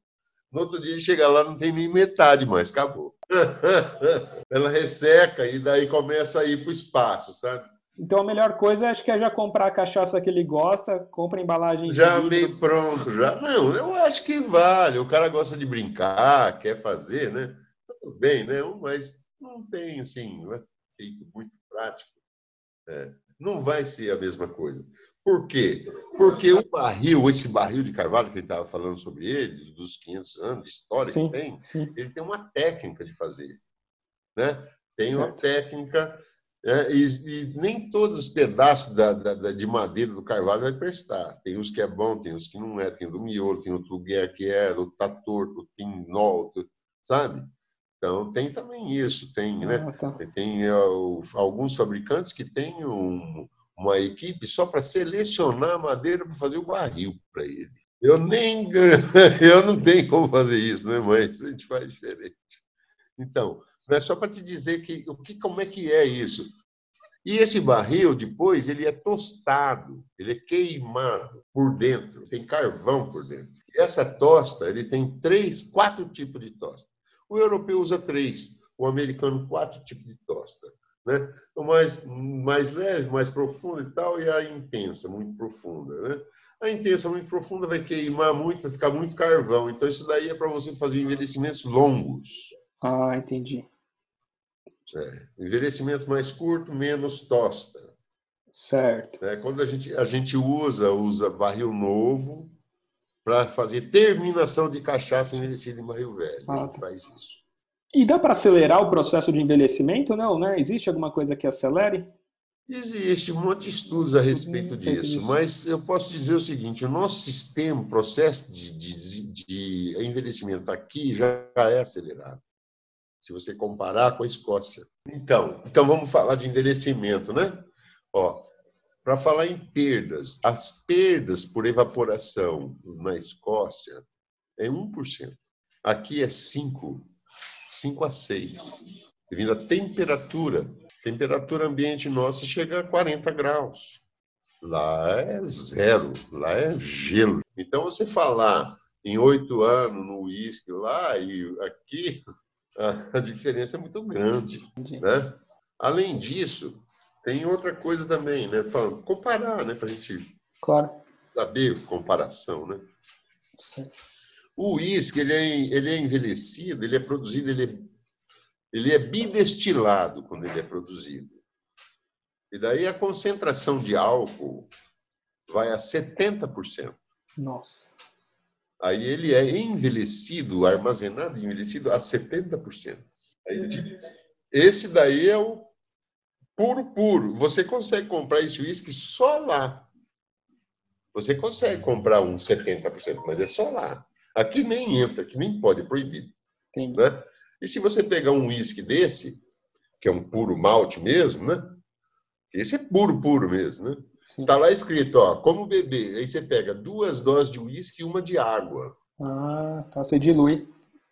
no outro dia ele chega lá não tem nem metade mais, acabou. (laughs) Ela resseca e daí começa a ir para o espaço, sabe? Então a melhor coisa acho que é já comprar a cachaça que ele gosta, compra a embalagem. Já meio pronto, já. Não, eu acho que vale. O cara gosta de brincar, quer fazer, né? Tudo bem, né? Mas não tem assim, não é feito muito prático. É, não vai ser a mesma coisa. Por quê? Porque o barril, esse barril de carvalho que ele estava falando sobre ele, dos 500 anos de história sim, que tem, sim. ele tem uma técnica de fazer. Né? Tem certo. uma técnica é, e, e, nem todos os pedaços da, da, de madeira do carvalho vai prestar. Tem uns que é bom, tem uns que não é. Tem do miolo, tem outro é, que é, o tá torto, tem nó, sabe? Então, tem também isso. Tem, né? Ah, tá. Tem uh, alguns fabricantes que têm um, uma equipe só para selecionar a madeira para fazer o barril para ele. Eu nem (laughs) eu não tenho como fazer isso, né, mas a gente faz diferente. Então, é só para te dizer que, o que, como é que é isso. E esse barril, depois, ele é tostado, ele é queimado por dentro, tem carvão por dentro. E essa tosta, ele tem três, quatro tipos de tosta. O europeu usa três, o americano quatro tipos de tosta. Né? O mais, mais leve, mais profunda e tal, e a intensa, muito profunda. Né? A intensa, muito profunda, vai queimar muito, vai ficar muito carvão. Então, isso daí é para você fazer envelhecimentos longos. Ah, entendi. É, envelhecimento mais curto, menos tosta. Certo. É, quando a gente, a gente usa, usa barril novo para fazer terminação de cachaça envelhecida em barril velho. Ah, a gente tá. faz isso. E dá para acelerar o processo de envelhecimento? Não, né? Existe alguma coisa que acelere? Existe um monte de estudos a respeito disso, mas eu posso dizer o seguinte: o nosso sistema, o processo de, de, de envelhecimento aqui já é acelerado se você comparar com a Escócia. Então, então vamos falar de envelhecimento, né? Ó, para falar em perdas, as perdas por evaporação na Escócia é 1%. Aqui é 5, 5 a 6. Devido à temperatura. Temperatura ambiente nossa chega a 40 graus. Lá é zero, lá é gelo. Então, você falar em oito anos no uísque lá e aqui, a diferença é muito grande. Né? Além disso, tem outra coisa também, né? Falando, comparar, né? Para a gente claro. saber comparação, né? O uísque, ele é, ele é envelhecido, ele é produzido, ele é, ele é bidestilado quando ele é produzido. E daí a concentração de álcool vai a 70%. Nossa. Aí ele é envelhecido, armazenado, envelhecido a 70%. Aí, esse daí é o puro, puro. Você consegue comprar esse uísque só lá. Você consegue comprar um 70%, mas é só lá. Aqui nem entra, aqui nem pode, é proibido. Né? E se você pegar um uísque desse, que é um puro malte mesmo, né? Esse é puro, puro mesmo, né? Está lá escrito, ó, como beber. Aí você pega duas doses de uísque e uma de água. Ah, tá. Você dilui.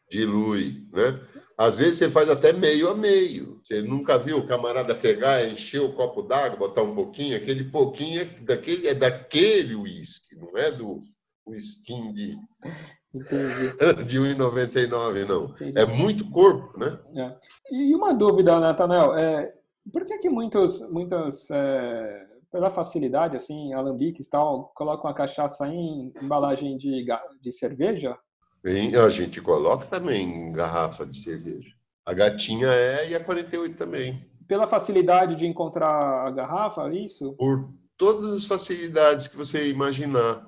Dilui, né? Às vezes você faz até meio a meio. Você nunca viu o camarada pegar, encher o copo d'água, botar um pouquinho, aquele pouquinho é daquele, é daquele uísque, não é do uísquinho de, (laughs) Entendi. (laughs) de 1,99, não. Entendi. É muito corpo, né? É. E uma dúvida, Nathanael, é, por que que muitos, muitos é pela facilidade, assim, alambiques e tal, colocam a cachaça em embalagem de, de cerveja? Bem, a gente coloca também em garrafa de cerveja. A gatinha é e a 48 também. Pela facilidade de encontrar a garrafa, é isso? Por todas as facilidades que você imaginar,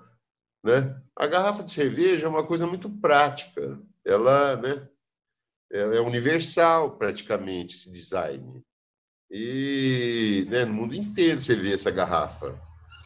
né? A garrafa de cerveja é uma coisa muito prática. Ela, né? Ela é universal praticamente esse design. E né, no mundo inteiro você vê essa garrafa.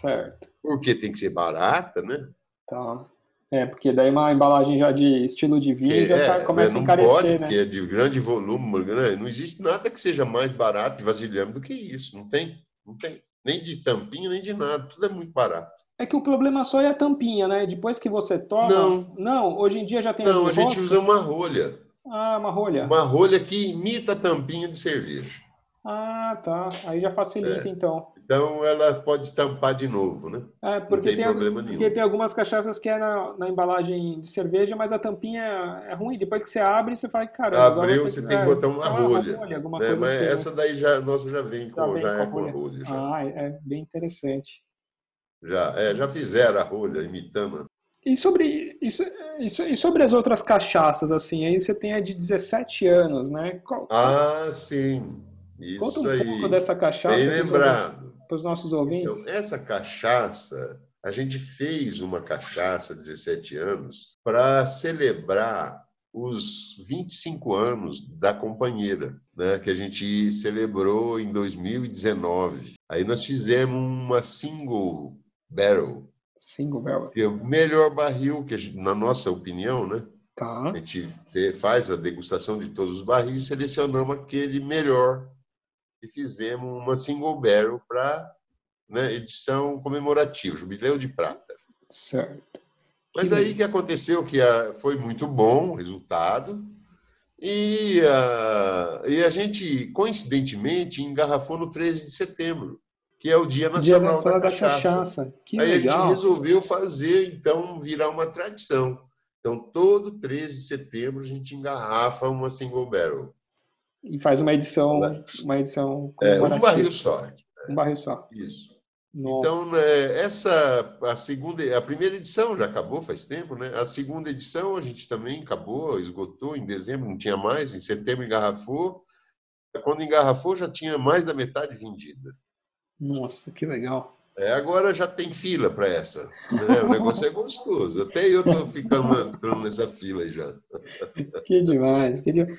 Certo. Porque tem que ser barata, né? Tá. É, porque daí uma embalagem já de estilo de vinho É, já tá- é, começa não a encarecer, pode, né? porque é de grande volume, né? não existe nada que seja mais barato de vasilhame do que isso, não tem, não tem, nem de tampinha, nem de nada, tudo é muito barato. É que o problema só é a tampinha, né? Depois que você toma. Não. Não, hoje em dia já tem Não, a gente usa uma rolha, Ah, uma rolha. uma rolha que imita a tampinha de cerveja. Ah, tá. Aí já facilita, É. então. Então ela pode tampar de novo, né? É, porque tem tem, problema porque nenhum. tem algumas cachaças que é na, na embalagem de cerveja, mas a tampinha é ruim. Depois que você abre, você fala, caramba, Abriu, você tem que botar uma ah, rolha, alguma né? coisa Mas assim, né? essa daí já, nossa, já vem com, Já vem já com a é com a rolha. rolha, já. Ah, é bem interessante. Já, é, já fizeram a rolha imitando. E sobre, isso, isso, e sobre as outras cachaças, assim, aí você tem a de 17 anos, né? Qual- Ah, sim. Isso conta um aí. pouco dessa cachaça Bem aqui lembrado. para os nossos Então, ouvintes. essa cachaça, a gente fez uma cachaça 17 anos para celebrar os 25 anos da companheira, né, que a gente celebrou em 2019. Aí nós fizemos uma single barrel, Single barrel. que é o melhor barril que gente, na nossa opinião, né? Tá. A gente faz a degustação de todos os barris e selecionamos aquele melhor e fizemos uma single barrel para né, edição comemorativa, Jubileu de Prata. Certo. Mas Que aí bem. que aconteceu que ah, foi muito bom o resultado e, ah, e a gente, coincidentemente, engarrafou no 13 de setembro, que é o Dia Dia Nacional Nacional da da Cachaça. Cachaça. Que Aí a gente legal. resolveu fazer, então, virar uma tradição. Então, todo 13 de setembro, a gente engarrafa uma single barrel. E faz uma edição, uma edição É, um barril só. Um barril só. Isso. Nossa. Então, né, essa, a segunda, a primeira edição já acabou faz tempo, né? A segunda edição a gente também acabou, esgotou em dezembro, não tinha mais, em setembro engarrafou. Quando engarrafou já tinha mais da metade vendida. Nossa, que legal. É, agora já tem fila para essa. né? O negócio é gostoso. Até eu estou ficando entrando nessa fila aí já. (laughs) Que demais. Que demais.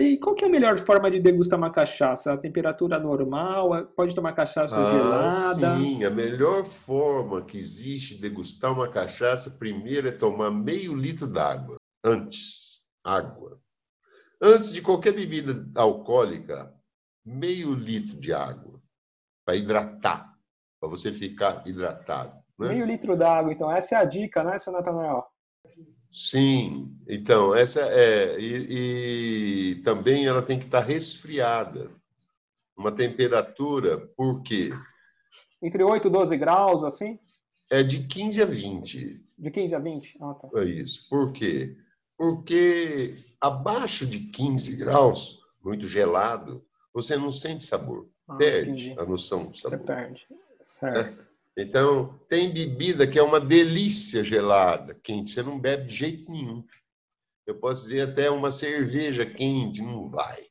E qual que é a melhor forma de degustar uma cachaça? A temperatura normal? Pode tomar cachaça Ah, gelada? sim, a melhor forma que existe de degustar uma cachaça, primeiro é tomar meio litro d'água. Antes, água. Antes de qualquer bebida alcoólica, meio litro de água para hidratar, para você ficar hidratado. Né? Meio litro d'água, então. Essa é a dica, né, seu Natanael? Sim, então, essa é. E, e também ela tem que estar resfriada. Uma temperatura, por quê? Entre 8 e 12 graus, assim? É de 15 a 20. De 15 a 20? Ah, tá. É isso. Por quê? Porque abaixo de 15 graus, muito gelado, você não sente sabor. Ah, Perde entendi. a noção do Você sabor. perde. Certo. Então, tem bebida que é uma delícia gelada, quente. Você não bebe de jeito nenhum. Eu posso dizer até uma cerveja quente não vai.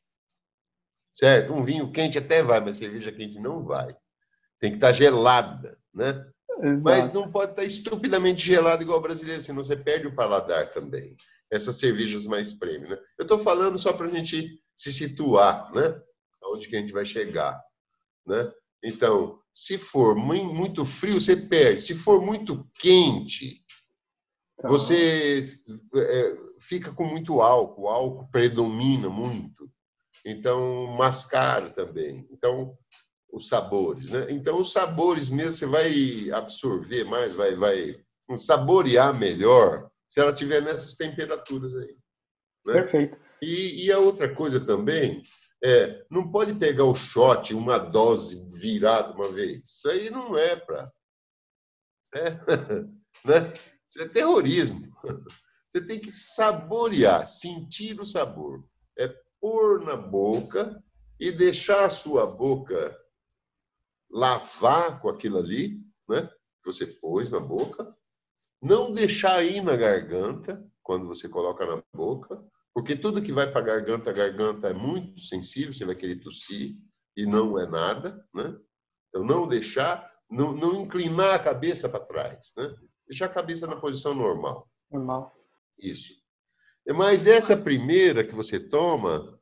Certo? Um vinho quente até vai, mas cerveja quente não vai. Tem que estar gelada, né? Mas Exato. não pode estar estupidamente gelado igual brasileiro, senão você perde o paladar também. Essas cervejas mais premium, né? Eu estou falando só para a gente se situar, né? Aonde que a gente vai chegar, né? Então, se for mui- muito frio, você perde. Se for muito quente, Tá. você é, fica com muito álcool. O álcool predomina muito. Então, mascara também. Então, os sabores, né? Então, os sabores mesmo você vai absorver mais, vai, vai saborear melhor se ela tiver nessas temperaturas aí. né? Perfeito. E, e a outra coisa também é, não pode pegar o shot, uma dose virada uma vez. Isso aí não é para. É, (laughs) né? Isso é terrorismo. (laughs) Você tem que saborear, sentir o sabor. É pôr na boca e deixar a sua boca lavar com aquilo ali, né? Que você pôs na boca. Não deixar ir na garganta quando você coloca na boca, Porque tudo que vai para a garganta, a garganta é muito sensível, você vai querer tossir e não é nada, né? Então, não deixar, não, não inclinar a cabeça para trás, né? Deixar a cabeça na posição normal. Normal. Isso. Mas essa primeira que você toma,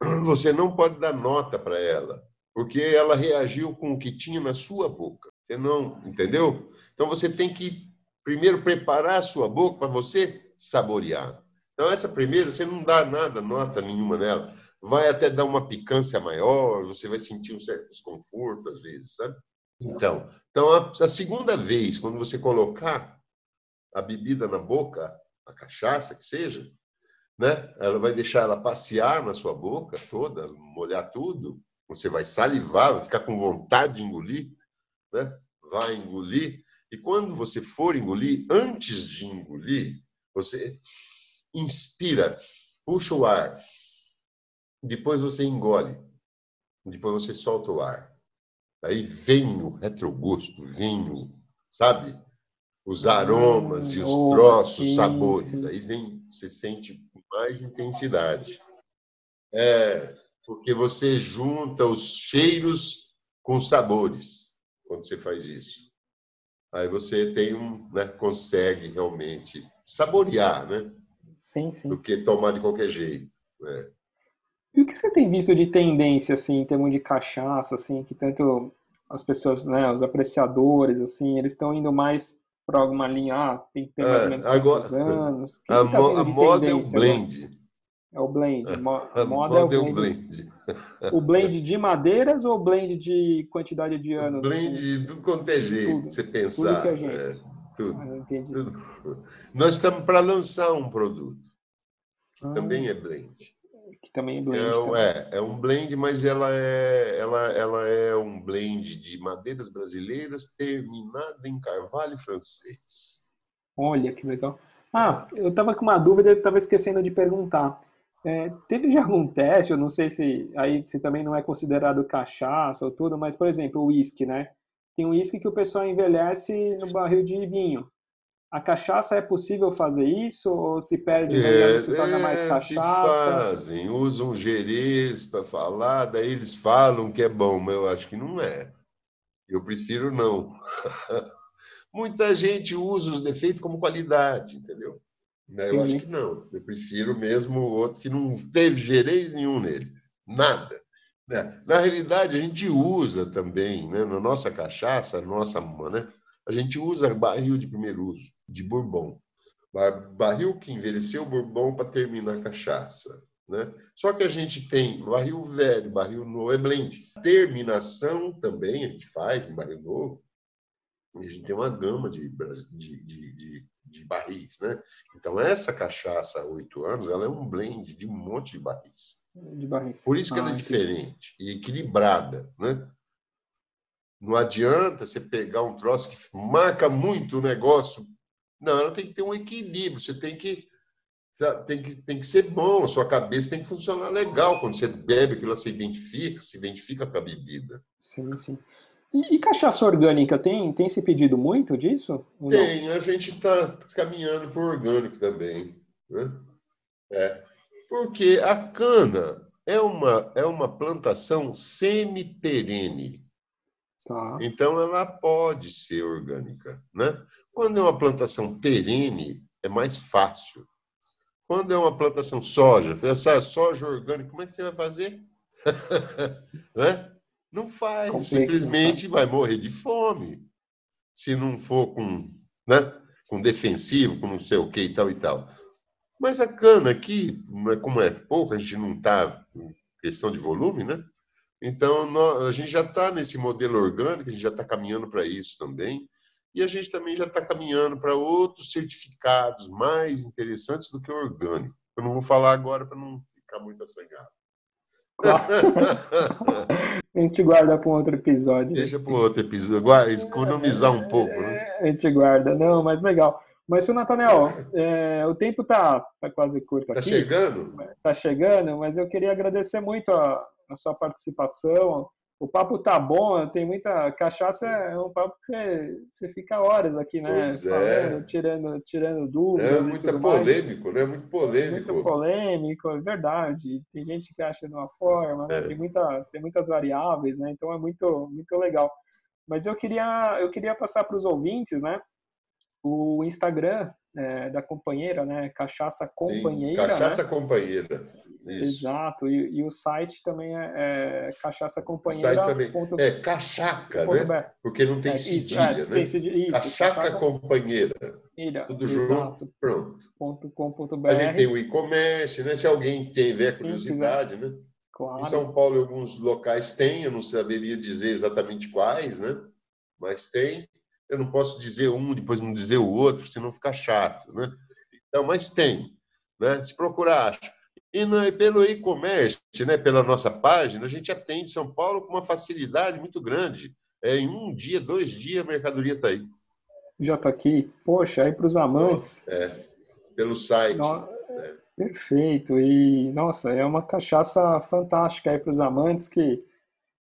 (clears throat) você não pode dar nota para ela, porque ela reagiu com o que tinha na sua boca. Você não, entendeu? Então você tem que primeiro preparar a sua boca para você saborear. Então essa primeira você não dá nada, nota nenhuma nela. Vai até dar uma picância maior, você vai sentir um certo desconforto às vezes, sabe? Então, então a, a segunda vez, quando você colocar a bebida na boca, a cachaça que seja, né? Ela vai deixar ela passear na sua boca toda, molhar tudo. Você vai salivar, vai ficar com vontade de engolir, né? Vai engolir. E quando você for engolir, antes de engolir, você inspira, puxa o ar. Depois você engole. Depois você solta o ar. Aí vem o retrogosto, vem o, sabe? Os aromas hum, e os oh, troços, sim, sabores. Sim. Aí vem, você sente mais intensidade. É, porque você junta os cheiros com sabores quando você faz isso. Aí você tem um, né, consegue realmente saborear, né? Sim, sim. Do que tomar de qualquer jeito. Né? E o que você tem visto de tendência, assim, em termos de cachaça, assim, que tanto as pessoas, né, os apreciadores, assim, eles estão indo mais para alguma linha, ah, tem que ter mais ou é, menos agora, anos. Que a, que tá mo a moda é o blend. Agora? É o blend. Mo (laughs) a moda, moda é o blend. É o blend. (laughs) O blend de madeiras ou o blend de quantidade de anos? O blend assim? do quanto é jeito, tudo, você pensar. Tudo que é jeito. É, tudo, ah, entendi. Tudo. Nós estamos para lançar um produto. Que ah. também é blend que também é blend. É, é, é, um blend, mas ela é, ela, ela é um blend de madeiras brasileiras terminada em carvalho francês. Olha que legal. Ah, eu estava com uma dúvida, eu estava esquecendo de perguntar. É, teve já algum teste, eu não sei se aí se também não é considerado cachaça ou tudo, mas por exemplo, o uísque, né? Tem um uísque que o pessoal envelhece no barril de vinho. A cachaça é possível fazer isso ou se perde é, se torna mais é, cachaça? fazem, usam gerês para falar, daí eles falam que é bom, mas eu acho que não é. Eu prefiro não. (laughs) Muita gente usa os defeitos como qualidade, entendeu? Eu Sim. acho que não. Eu prefiro mesmo o outro que não teve gerês nenhum nele. Nada. Né? Na realidade, a gente usa também, né, na nossa cachaça, nossa, né, a gente usa barril de primeiro uso, de bourbon. Barril que envelheceu bourbon para terminar a cachaça. Né? Só que a gente tem barril velho, barril novo, é blend. Terminação também a gente faz em barril novo. E a gente tem uma gama de, de, de, de, de barris. Né? Então, essa cachaça oito anos ela é um blend de um monte de barris. De. Por isso que ah, ela é diferente e equilibrada. Né? Não adianta você pegar um troço que marca muito o negócio. Não, ela tem que ter um equilíbrio. Você tem que tem que, tem que ser bom, a sua cabeça tem que funcionar legal. Quando você bebe aquilo, você identifica, se identifica com a bebida. Sim, sim. E, e cachaça orgânica, tem, tem se pedido muito disso? Tem, a gente está caminhando para o orgânico também. Né? É, porque a cana é uma, é uma plantação semi-perene. Tá. Então, ela pode ser orgânica. Né? Quando é uma plantação perene, é mais fácil. Quando é uma plantação soja, essa soja orgânica, como é que você vai fazer? (laughs) né? Não faz, simplesmente vai morrer de fome. Se não for com, né, com defensivo, com não sei o que e tal e tal. Mas a cana aqui, como é pouco, a gente não está questão de volume, né? Então, nós, a gente já está nesse modelo orgânico, a gente já está caminhando para isso também. E a gente também já está caminhando para outros certificados mais interessantes do que o orgânico. Eu não vou falar agora para não ficar muito assanhado. (laughs) a gente guarda para um outro episódio. Deixa para outro episódio, guarda, economizar um pouco. Né? A gente guarda, não, mas legal. Mas, seu Nathaniel, é, o tempo está tá quase curto tá aqui. Está chegando? Está chegando, mas eu queria agradecer muito a, a sua participação, o papo tá bom, tem muita cachaça, é um papo que você, você fica horas aqui, né? Pois é. Falando, tirando, tirando dúvidas. É muito tudo mais. polêmico, né? Muito polêmico. Muito polêmico, é verdade. Tem gente que acha de uma forma, né? É. tem, muita, tem muitas variáveis, né? Então é muito, muito legal. Mas eu queria, eu queria passar para os ouvintes, né? O Instagram é, da companheira, né? Cachaça Sim, Companheira, né? Cachaça companheira. Isso. Exato, e, e o site também é, é O site cachaçacompanheira. também. É cachaca, ponto né? Porque não tem É, isso, cedilha, é, né? cedilha, isso, Cachaca cachaca- companheira. Tudo exato, junto. Pronto. ponto com ponto br, A gente tem o e-commerce, né? Se alguém tiver Sim, curiosidade, né? claro. Em São Paulo, em alguns locais tem, eu não saberia dizer exatamente quais, né? Mas tem. Eu não posso dizer um, depois não dizer o outro, senão fica chato, né? Então, mas tem, né? Se procurar, acha. E no- e pelo e-commerce, né? Pela nossa página, a gente atende São Paulo com uma facilidade muito grande. É, em um dia, dois dias, a mercadoria está aí. Já tá aqui. Poxa, aí para os amantes. É, pelo site. No- Perfeito. E, nossa, é uma cachaça fantástica aí para os amantes que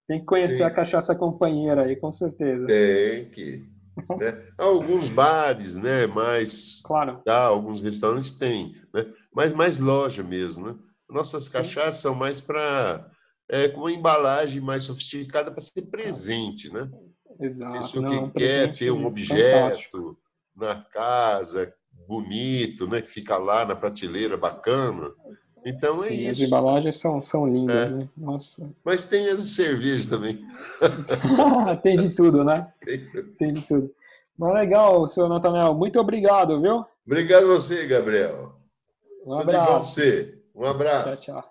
tem que conhecer Sim. a cachaça companheira aí, com certeza. Tem que. Né? Alguns bares, né? Mais Claro. tá, alguns restaurantes têm, né? Mas mais loja mesmo, né? Nossas cachaças são mais para é, com uma embalagem mais sofisticada para ser presente, né? Exato. Pessoa Não, que um quer presente ter um fantástico. objeto na casa bonito, né? Que fica lá na prateleira bacana. Então é Sim, as isso. embalagens são, são lindas, É. né? Nossa. Mas tem as cervejas também. (laughs) Tem de tudo, né? Tem de tudo. Mas legal, senhor Nathanael. Muito obrigado, viu? Obrigado a você, Gabriel. Um Tudo de bom pra abraço. você. Um Tchau, abraço. tchau.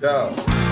Tchau.